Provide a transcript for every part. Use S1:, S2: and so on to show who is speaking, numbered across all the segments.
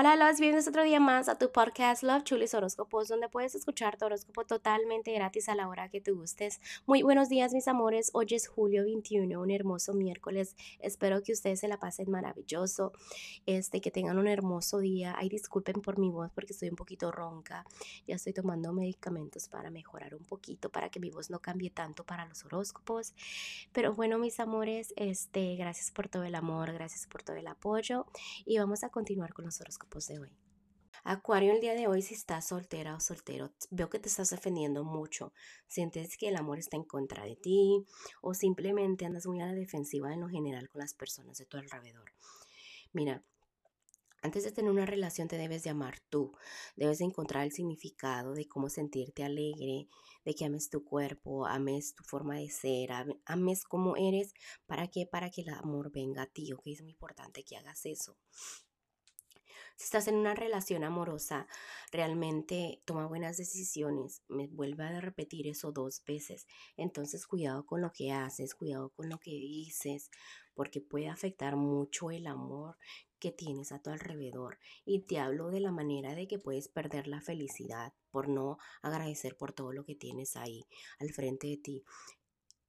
S1: Hola, los bienvenidos otro día más a tu podcast Love Chulis Horóscopos, donde puedes escuchar tu horóscopo totalmente gratis a la hora que te gustes. Muy buenos días, mis amores. Hoy es julio 21, un hermoso miércoles. Espero que ustedes se la pasen maravilloso, este, que tengan un hermoso día. Ay, disculpen por mi voz porque estoy un poquito ronca. Ya estoy tomando medicamentos para mejorar un poquito, para que mi voz no cambie tanto para los horóscopos. Pero bueno, mis amores, este, gracias por todo el amor, gracias por todo el apoyo y vamos a continuar con los horóscopos de hoy. Acuario, el día de hoy, si estás soltera o soltero, veo que te estás defendiendo mucho. Sientes que el amor está en contra de ti o simplemente andas muy a la defensiva en lo general con las personas de tu alrededor. Mira, antes de tener una relación te debes de amar tú, debes de encontrar el significado de cómo sentirte alegre, de que ames tu cuerpo, ames tu forma de ser, ames cómo eres, ¿para qué? Para que el amor venga a ti, ¿ok? Es muy importante que hagas eso. Si estás en una relación amorosa, realmente toma buenas decisiones. Me vuelve a repetir eso dos veces. Entonces, cuidado con lo que haces, cuidado con lo que dices, porque puede afectar mucho el amor que tienes a tu alrededor. Y te hablo de la manera de que puedes perder la felicidad por no agradecer por todo lo que tienes ahí al frente de ti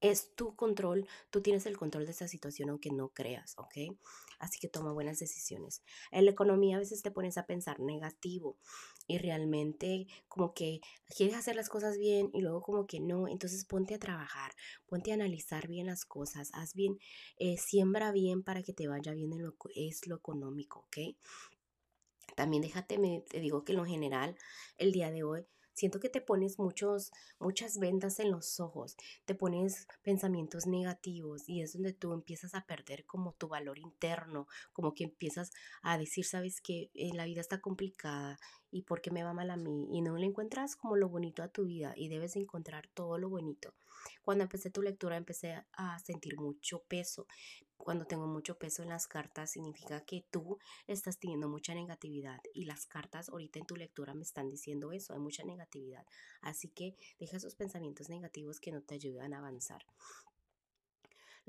S1: es tu control, tú tienes el control de esa situación aunque no creas, ¿ok? Así que toma buenas decisiones. En la economía a veces te pones a pensar negativo y realmente como que quieres hacer las cosas bien y luego como que no, entonces ponte a trabajar, ponte a analizar bien las cosas, haz bien, eh, siembra bien para que te vaya bien en lo que es lo económico, ¿ok? También déjate, me, te digo que en lo general, el día de hoy, Siento que te pones muchos, muchas vendas en los ojos, te pones pensamientos negativos y es donde tú empiezas a perder como tu valor interno, como que empiezas a decir, sabes que eh, la vida está complicada y por qué me va mal a mí y no le encuentras como lo bonito a tu vida y debes encontrar todo lo bonito. Cuando empecé tu lectura empecé a sentir mucho peso, cuando tengo mucho peso en las cartas significa que tú estás teniendo mucha negatividad y las cartas ahorita en tu lectura me están diciendo eso, hay mucha negatividad. Así que deja esos pensamientos negativos que no te ayudan a avanzar.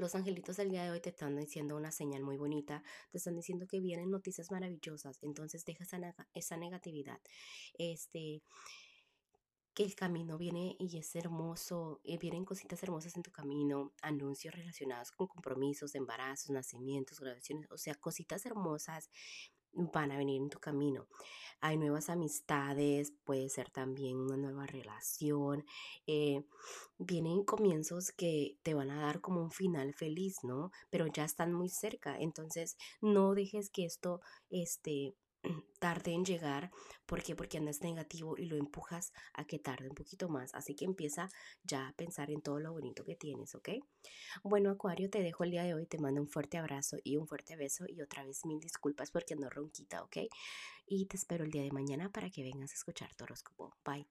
S1: Los angelitos del día de hoy te están diciendo una señal muy bonita, te están diciendo que vienen noticias maravillosas, entonces deja esa, negatividad. Este, que el camino viene y es hermoso, eh, vienen cositas hermosas en tu camino, anuncios relacionados con compromisos, embarazos, nacimientos, graduaciones, o sea, cositas hermosas van a venir en tu camino. Hay nuevas amistades, puede ser también una nueva relación. Eh, vienen comienzos que te van a dar como un final feliz, ¿no? Pero ya están muy cerca. Entonces, no dejes que esto, este, tarde en llegar. ¿Por qué? Porque andas negativo y lo empujas a que tarde un poquito más. Así que empieza ya a pensar en todo lo bonito que tienes, ¿ok? Bueno, Acuario, te dejo el día de hoy. Te mando un fuerte abrazo y un fuerte beso. Y otra vez mil disculpas porque ando ronquita, ¿ok? Y te espero el día de mañana para que vengas a escuchar tu horóscopo. Bye.